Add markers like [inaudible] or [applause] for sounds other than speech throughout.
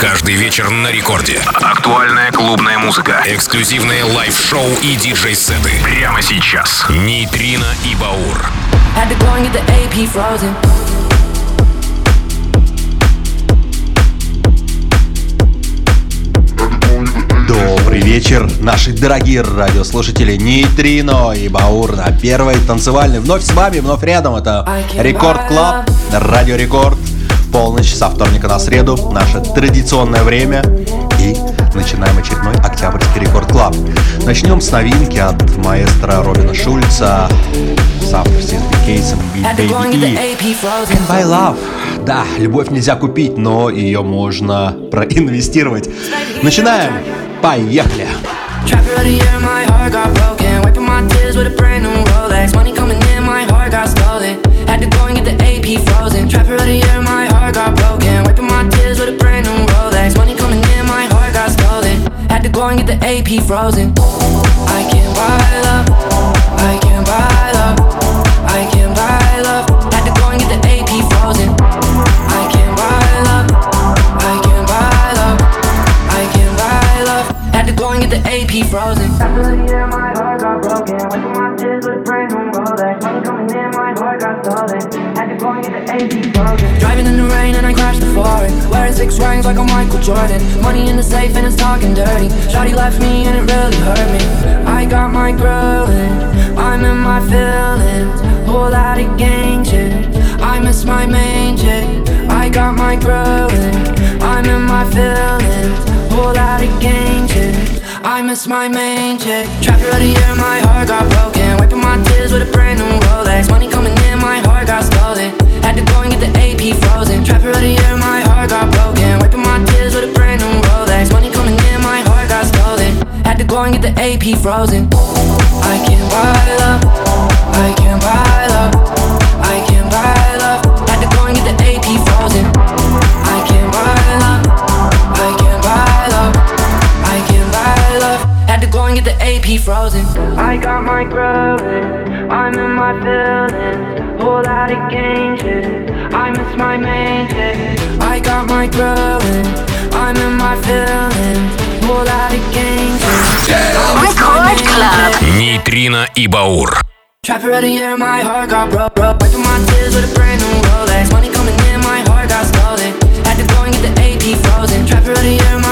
Каждый вечер на рекорде. Актуальная клубная музыка. Эксклюзивные лайв-шоу и диджей-сеты. Прямо сейчас. Нейтрино и Баур. Добрый вечер, наши дорогие радиослушатели Нейтрино и Баур на первой танцевальной. Вновь с вами, вновь рядом. Это Record Club, Радио Рекорд полночь со вторника на среду, наше традиционное время. И начинаем очередной Октябрьский Record Club. Начнем с новинки от маэстро Робина Шульца с авторским кейсом feat Baby E. Buy Love. Да, любовь нельзя купить, но ее можно проинвестировать. Начинаем. Поехали. Trapper of the year, my heart got broken. Wiping my tears with a brand new Rolex. Money coming in, my heart got stolen. Had to go and get the AP frozen. Trapper of the year, my heart got broken. Wiping my tears with a brand new Rolex. Money coming in, my heart got stolen. Had to go and get the AP frozen. I can't buy love. I can't buy love. I can't buy love. Had to go and get the AP frozen. I can't buy love. I can't buy love. I can't buy love. Had to go and get the AP frozen. Driving in the rain and I crashed the foreign. Wearing six rings like I'm Michael Jordan. Money in the safe and it's talking dirty. Shawty left me and it really hurt me. I got my grilling I'm in my feelings. Whole lot of gang shit. I miss my main chick. I got my grilling I'm in my feelings. Whole lot of gang shit. I miss my main Trapper of the year, my heart got broken. Wiping my tears with a brand new Rolex. Money coming in, my heart got stolen Had to go and get the AP frozen. Trapper of the year, my heart got broken. Wiping my tears with a brand new Rolex. Money coming in, my heart got stolen. Had to go and get the AP frozen. I can't buy love I got my growing I'm in my feelings whole lot of gang shit. I miss my main chick. I got my growing. I'm in my feelings. Whole lot of gang shit. Record Club. Нейтрино и Баур. Trapper of the year, my heart got broke, broke. Wiping my tears with a brand new Rolex. Money coming in, my heart got stolen. Had to go and get the AP frozen. Trapper of the year, my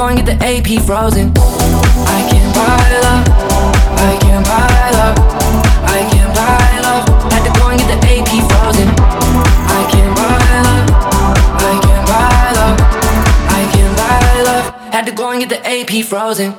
go and get the AP frozen. I can't buy love. I can't buy love. I can't buy love. Had to go and get the AP frozen. I can't buy love. I can't buy love. I can't buy love. Had to go and get the AP frozen.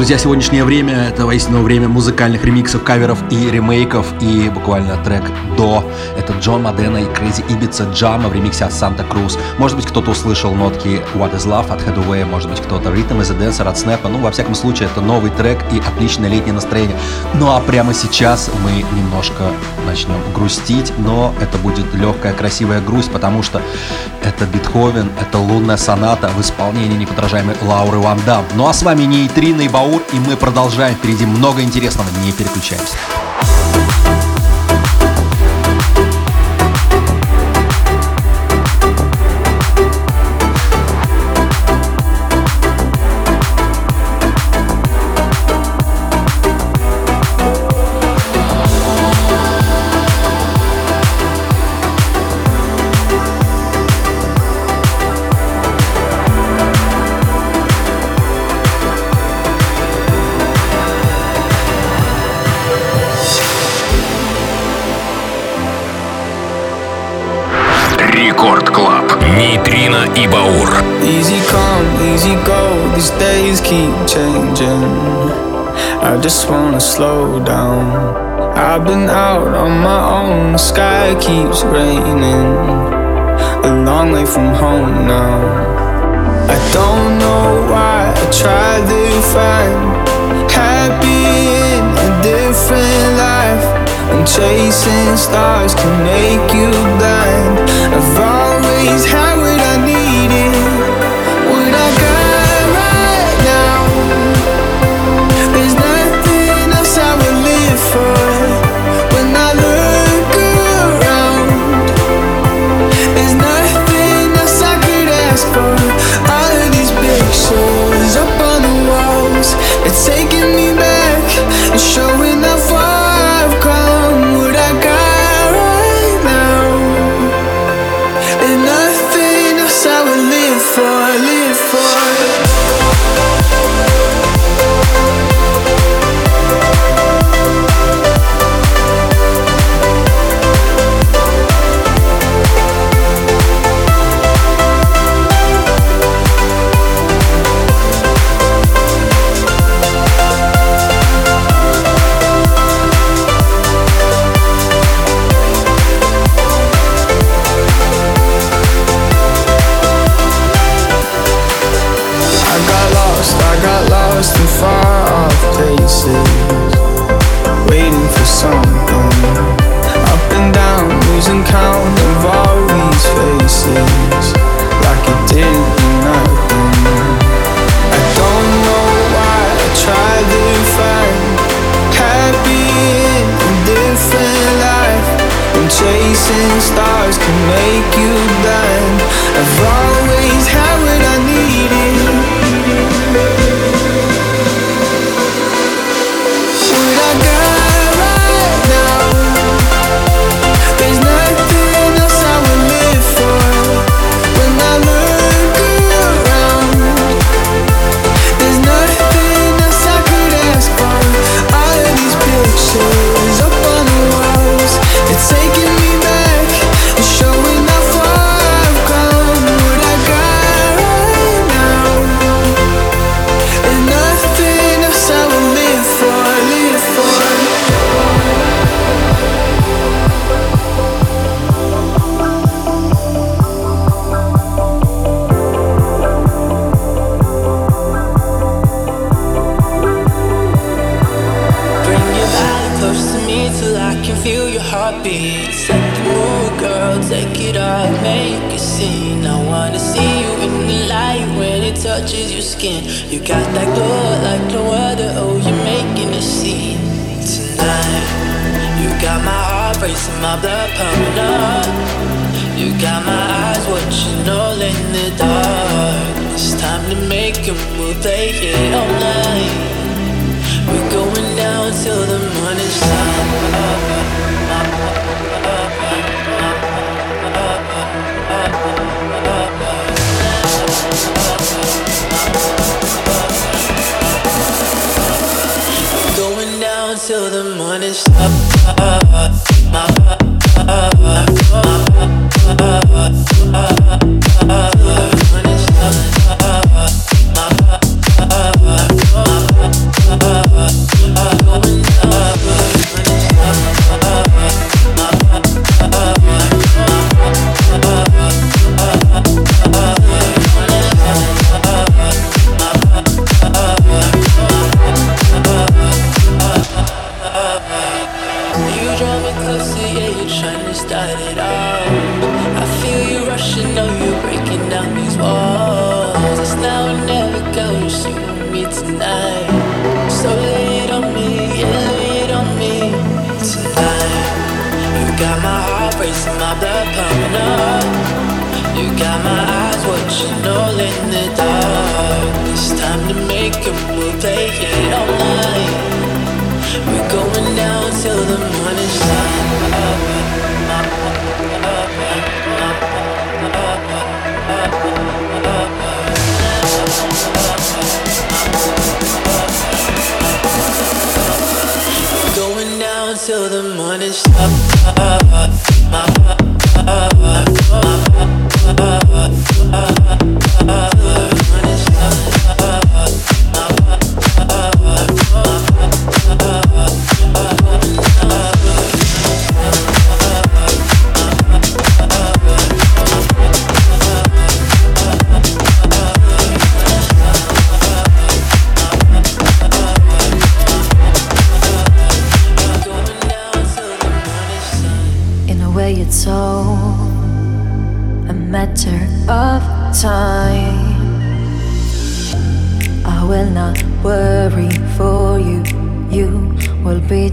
Друзья, сегодняшнее время — это воистину время музыкальных ремиксов, каверов и ремейков. И буквально трек до — это Джон Мадена и Crazy Ibiza Джама в ремиксе от Санта Круз. Может быть, кто-то услышал нотки What is Love от Headway, может быть, кто-то Rhythm is a Dancer от Snap. Ну, во всяком случае, это новый трек и отличное летнее настроение. Ну, а прямо сейчас мы немножко начнем грустить, но это будет легкая, красивая грусть, потому что это Бетховен, это лунная соната в исполнении неподражаемой Лауры Ван Дам. Ну, а с вами Нейтрино и Баур, и мы продолжаем. Впереди много интересного, не переключаемся. Just wanna slow down. I've been out on my own, the sky keeps raining. A long way from home now. I don't know why I try to find happy in a different life. And chasing stars can make you blind. I've always had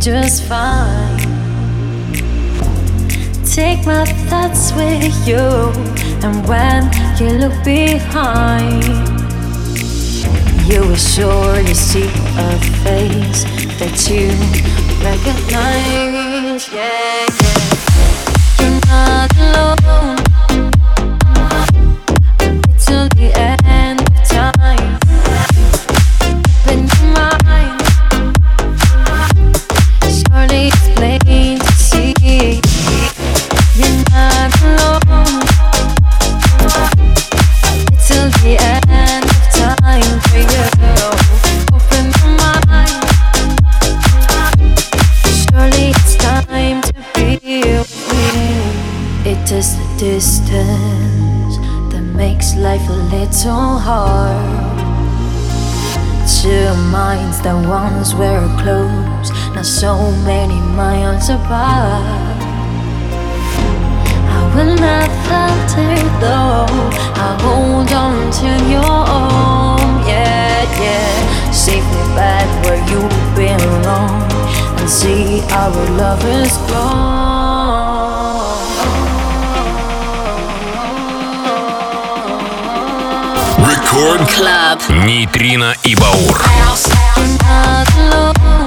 just fine. Take my thoughts with you, and when you look behind, you will surely see a face that you recognize. Yeah, yeah. You're not alone. So heart. Two minds that once were close, now so many miles apart. I will not falter though, I hold on to your own, yeah, yeah. Save me back where you belong and see our love is gone. Рекорд. Клаб. Нейтрино и Баур. House, house, house,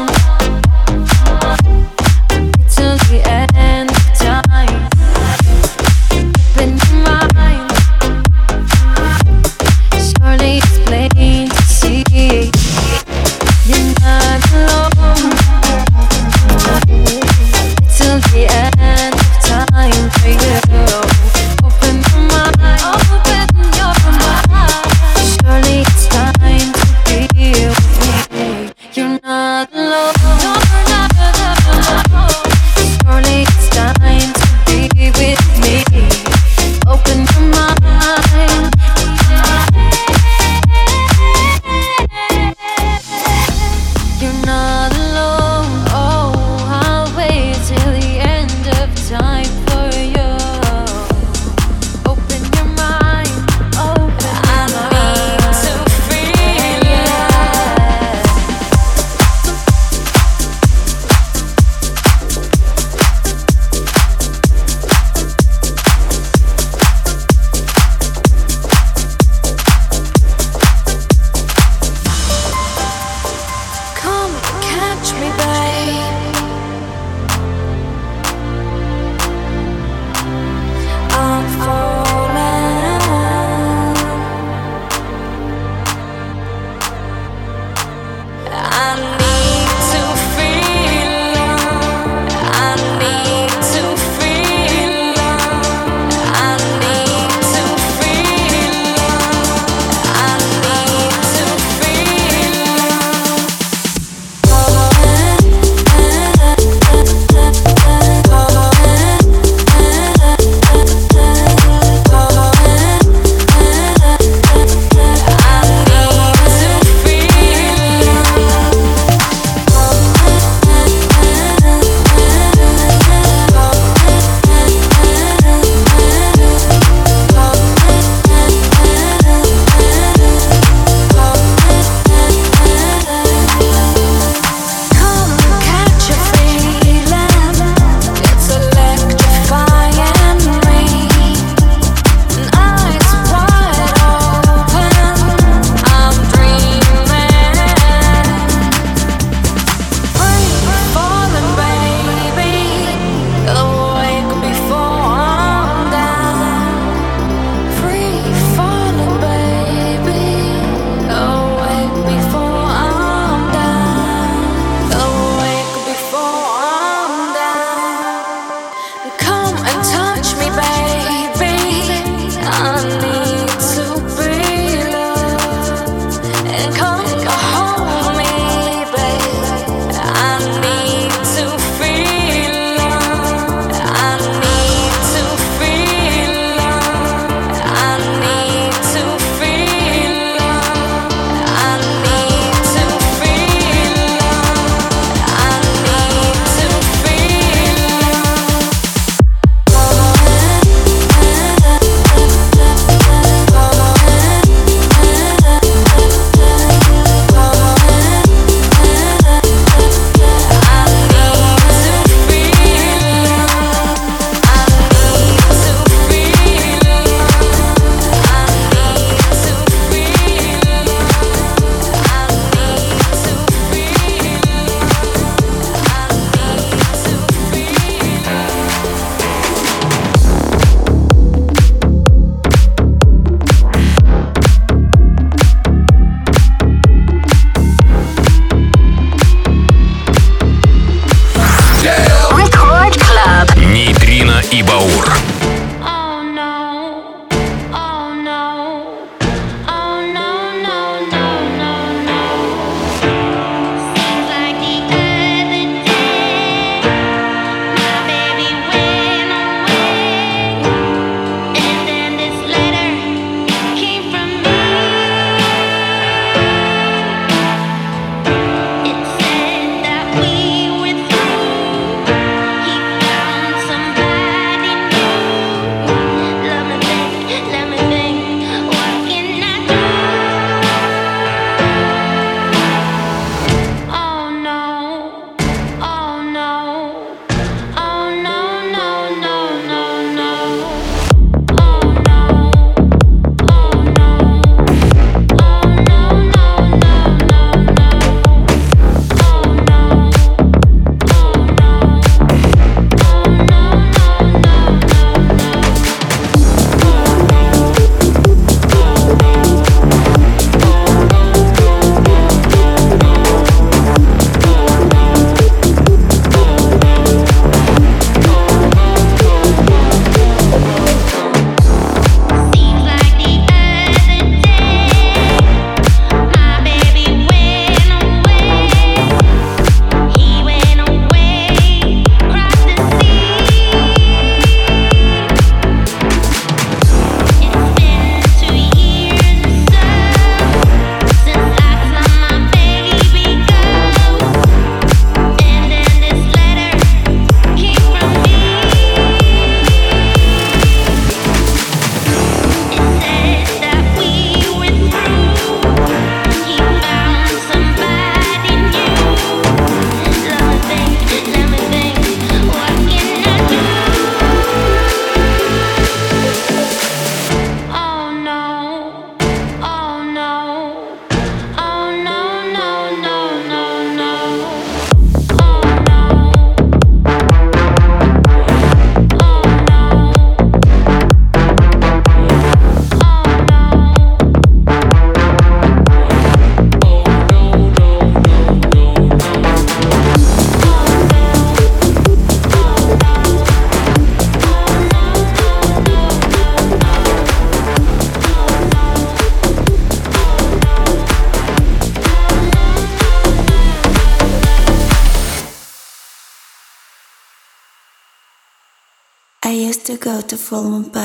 我。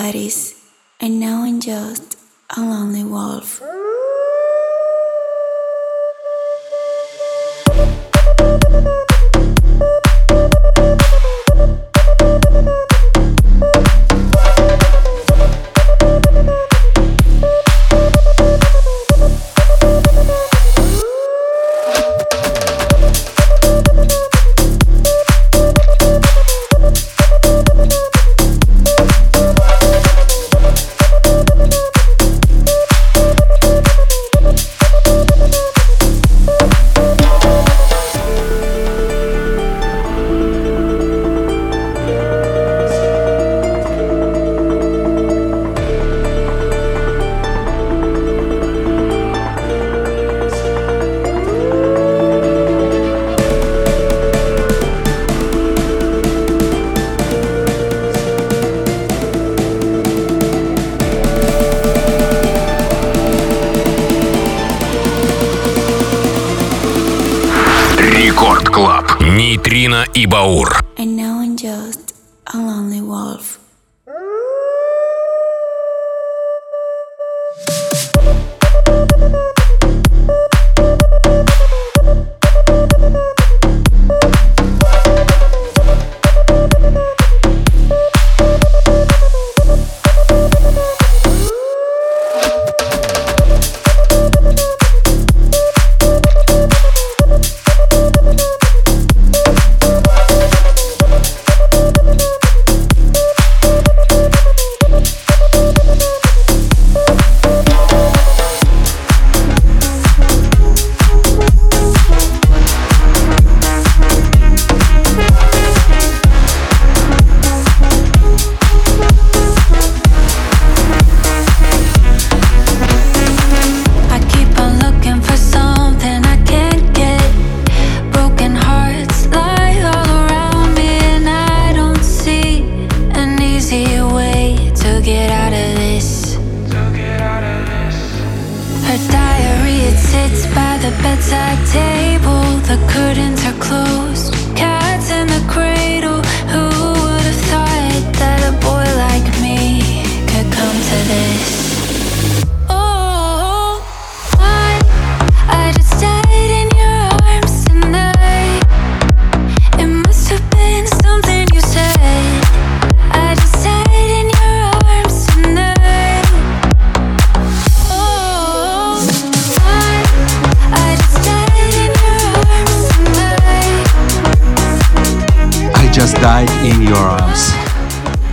И Баур.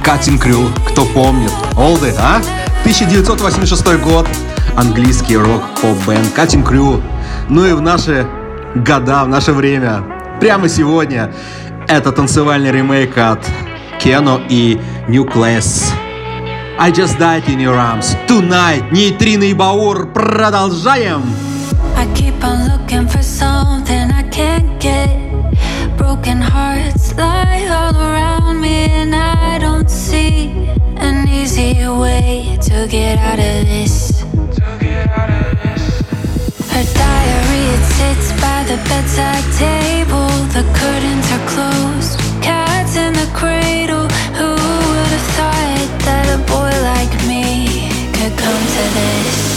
Cutting Crew, кто помнит. Олды, а? 1986 год. Английский рок-поп-бенд Cutting Crew. Ну и в наши года, в наше время, прямо сегодня, это танцевальный ремейк от Кено и New Class. I Just Died in Your Arms. Tonight. Нейтрино и Баур. Продолжаем. I keep on looking for something I can't get. Broken hearts lie all around me and I don't see an easy way to get out of this. Her diary it sits by the bedside table. The curtains are closed. Cats in the cradle. Who would have thought that a boy like me could come to this?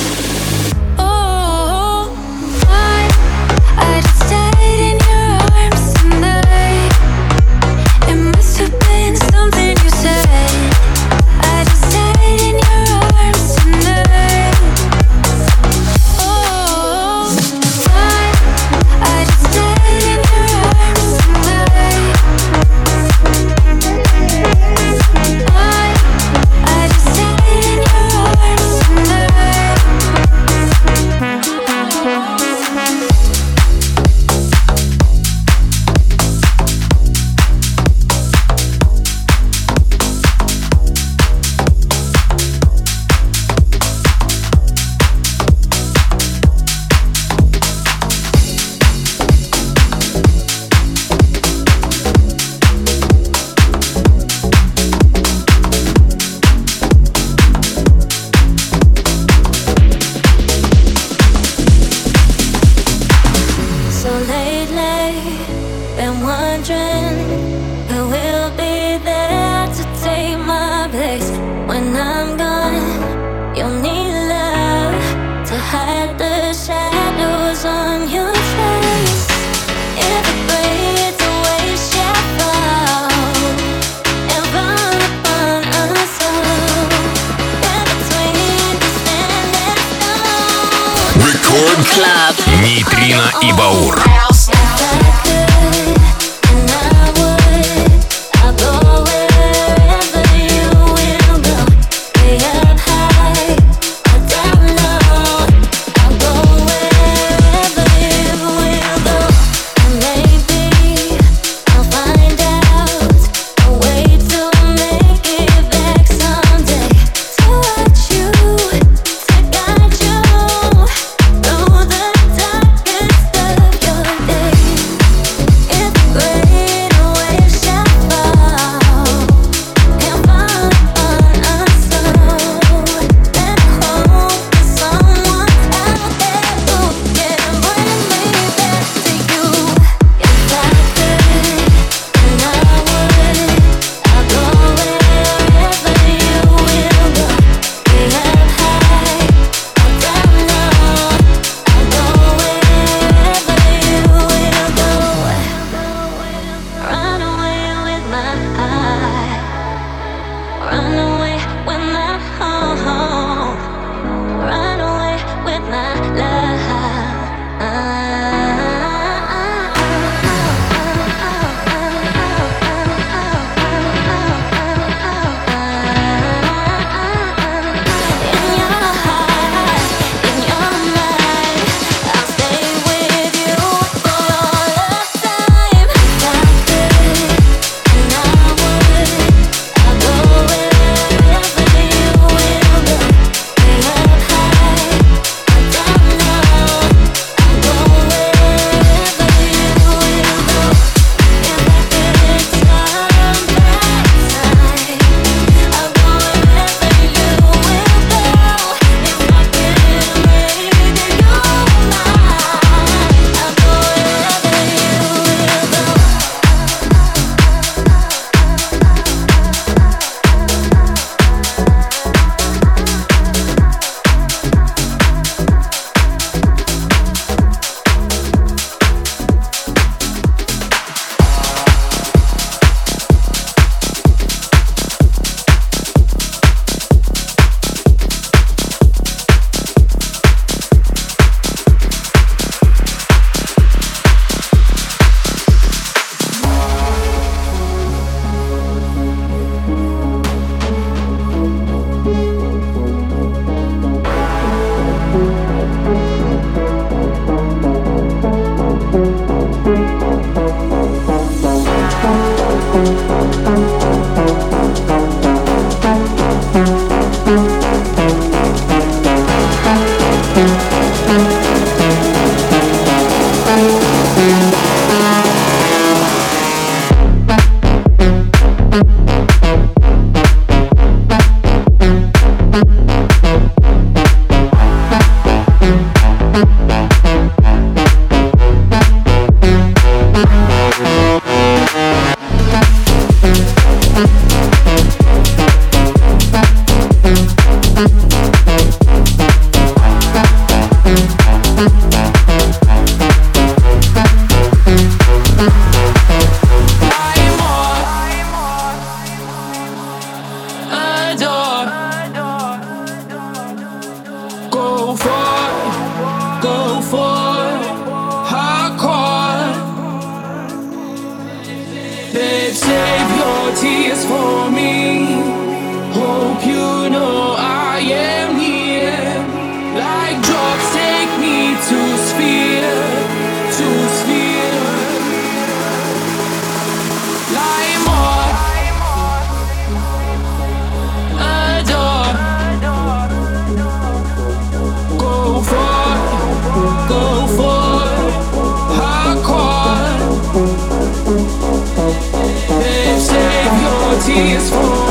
peaceful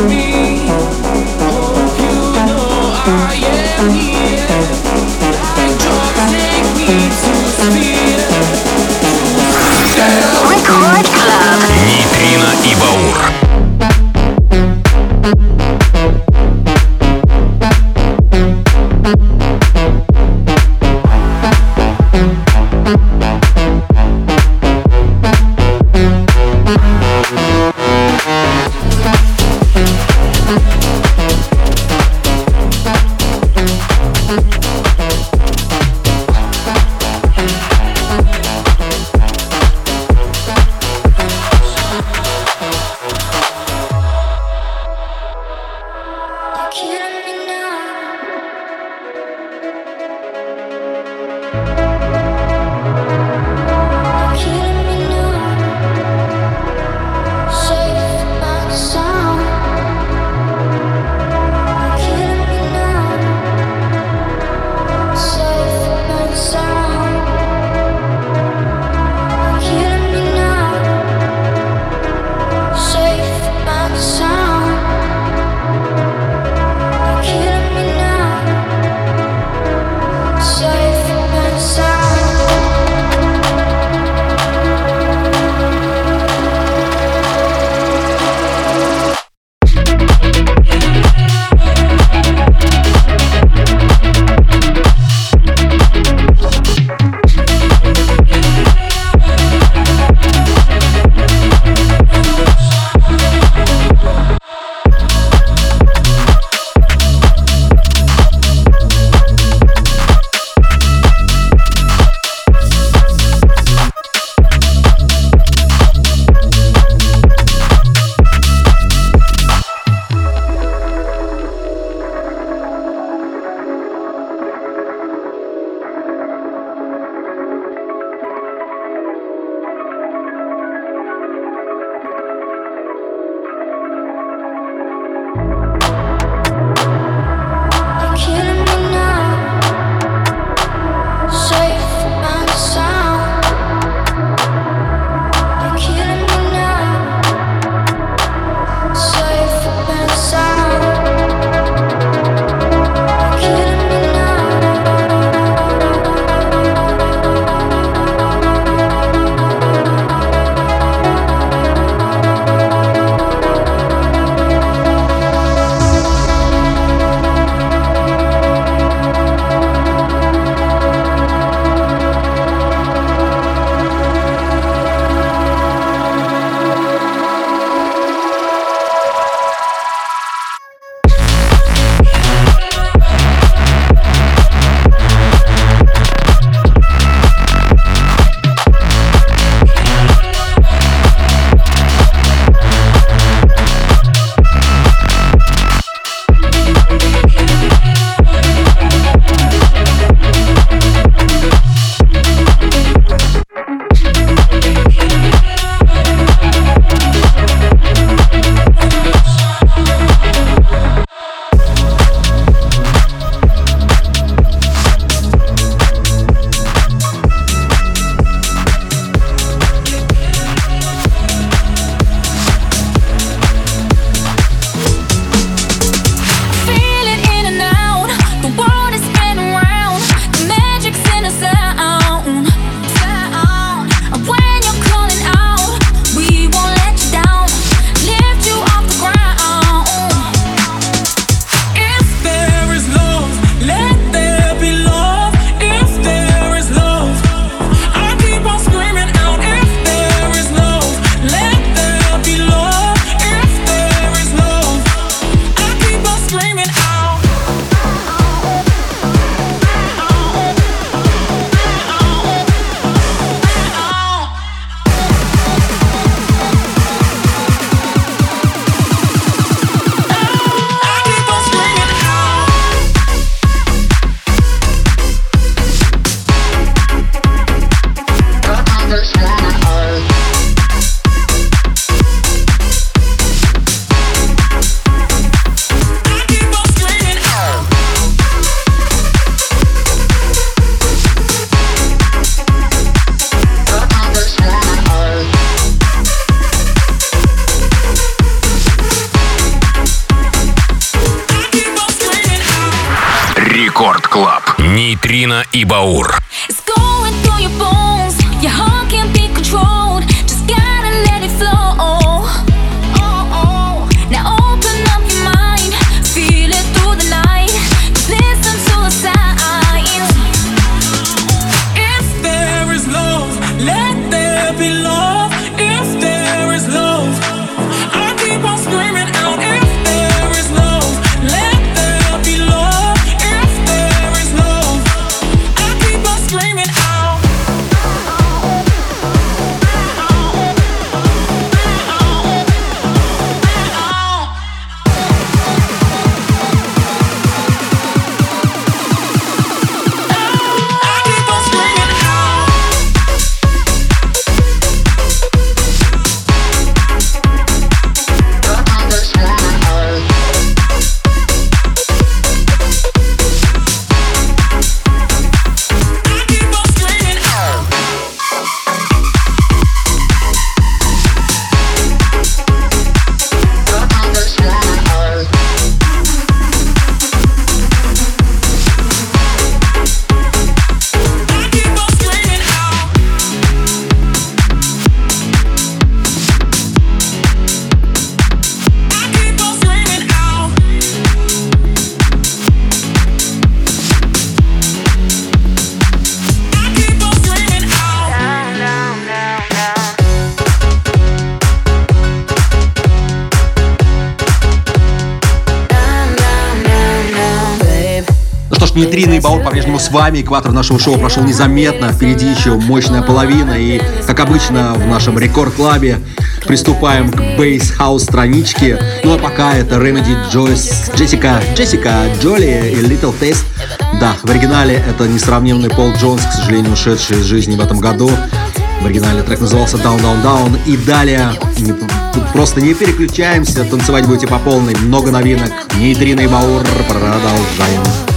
вами. Экватор нашего шоу прошел незаметно. Впереди еще мощная половина. И, как обычно, в нашем рекорд-клабе приступаем к бейс-хаус страничке. Ну а пока это Remedy, Джойс, Джессика, Джессика, Джоли и Little Taste. Да, в оригинале это несравненный Пол Джонс, к сожалению, ушедший из жизни в этом году. В оригинале трек назывался Down, Down, Down. И далее не, просто не переключаемся, танцевать будете по полной. Много новинок. Нейтрино и Баур. Продолжаем.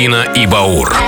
Нейтрино и Баур.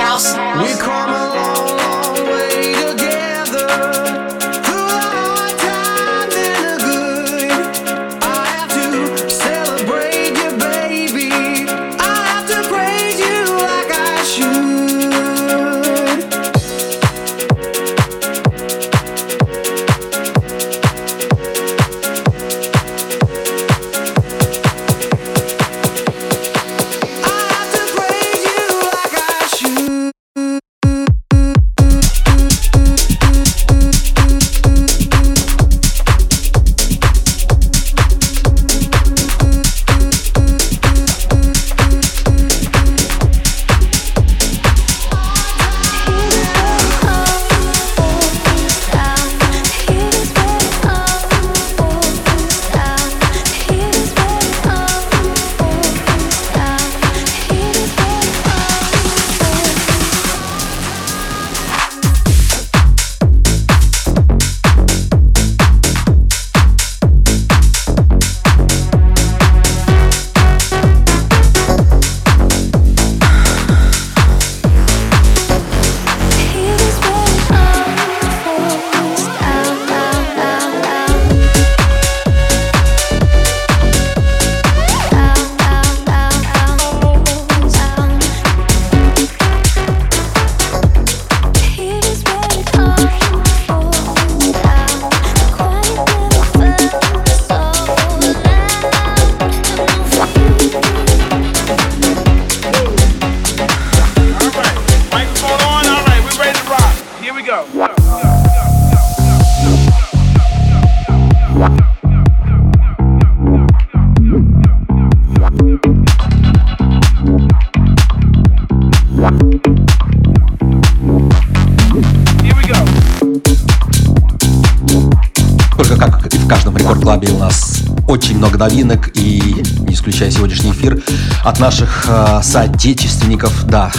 Очень много новинок и, не исключая сегодняшний эфир, от наших э, соотечественников, да,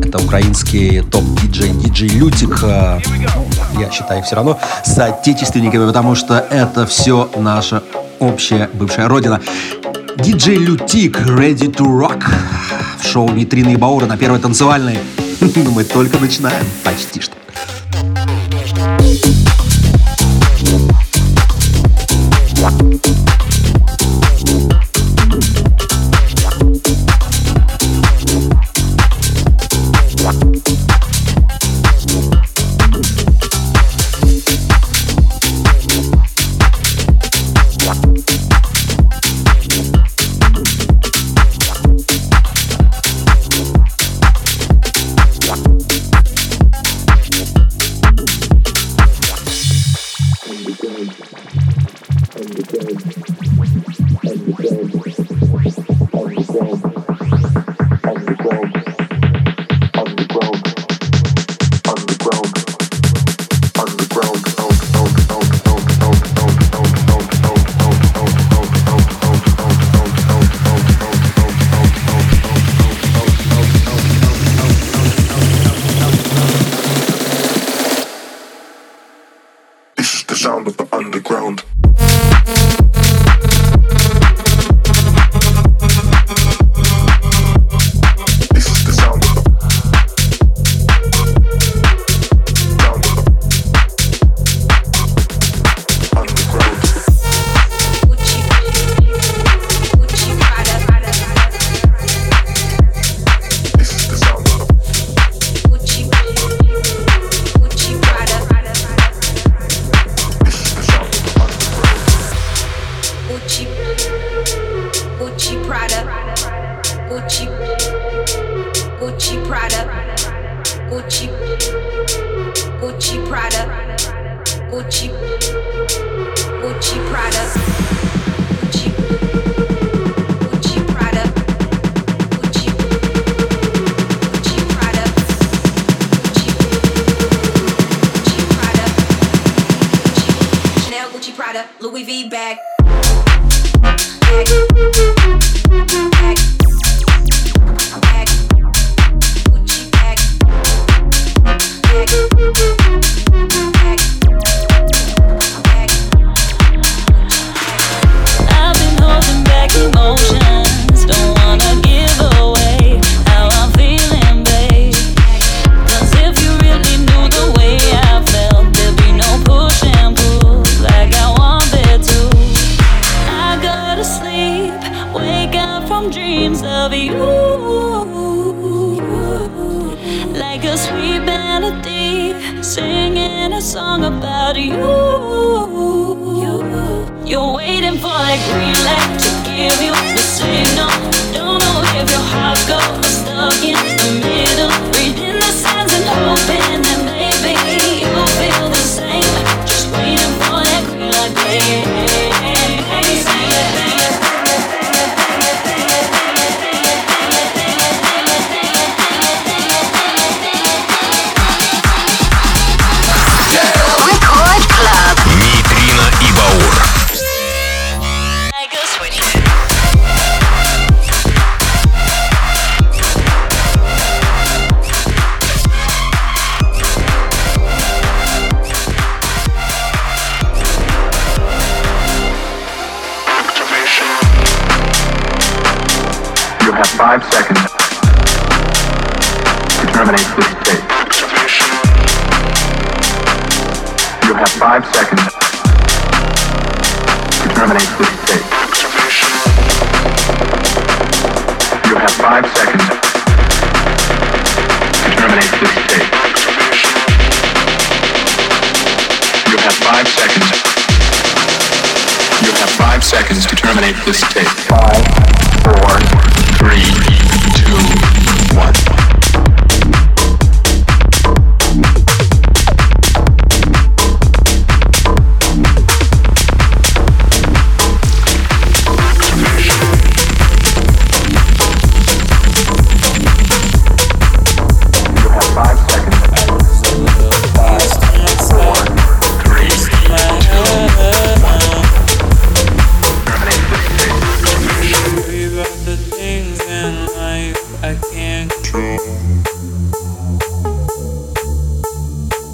это украинский топ-диджей, диджей Лютик, э, я считаю все равно соотечественниками, потому что это все наша общая бывшая родина. Диджей Лютик, Ready to Rock в шоу Нитрины и Баура на первой танцевальной. [laughs] Мы только начинаем, почти что.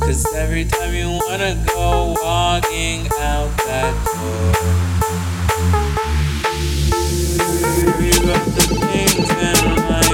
Cause every time you wanna go walking out that door, you got the things in mind.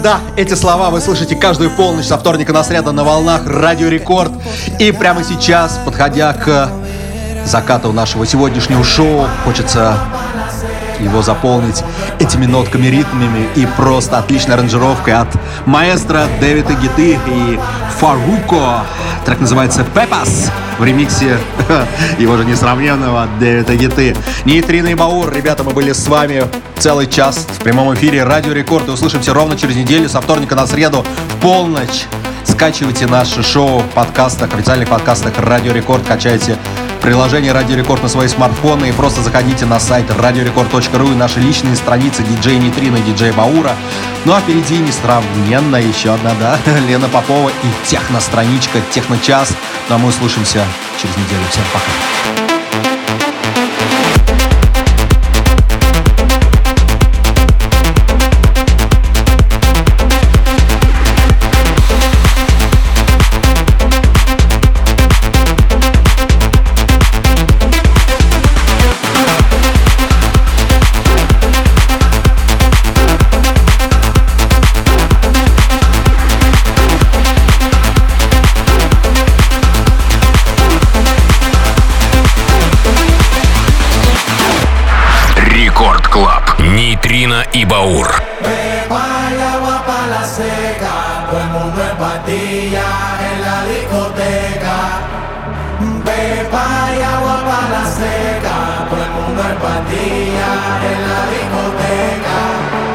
Да, эти слова вы слышите каждую полночь со вторника на среду на волнах Радио Рекорд. И прямо сейчас, подходя к закату нашего сегодняшнего шоу, хочется его заполнить этими нотками, ритмами и просто отличной аранжировкой от маэстро Дэвида Гиты и Фаруко. Трек называется «Пепас» в ремиксе [laughs] его же несравненного Дэвида Гиты. Нейтрино и Баур, ребята, мы были с вами целый час в прямом эфире Радио Рекорд. И услышимся ровно через неделю со вторника на среду в полночь. Скачивайте наше шоу в подкастах, официальных подкастах Радио Рекорд, качайте приложение Радио Рекорд на свои смартфоны и просто заходите на сайт радиорекорд.ру и наши личные страницы диджей Нитрина и диджей Баура. Ну а впереди несравненно еще одна, да, [laughs] Лена Попова и техно-страничка, техно-час. Ну а мы услышимся через неделю. Всем пока. Baur. Beba el agua para la seca, todo el mundo en pastilla en la discoteca. Beba y agua para la seca, todo el mundo en pastilla en la discoteca.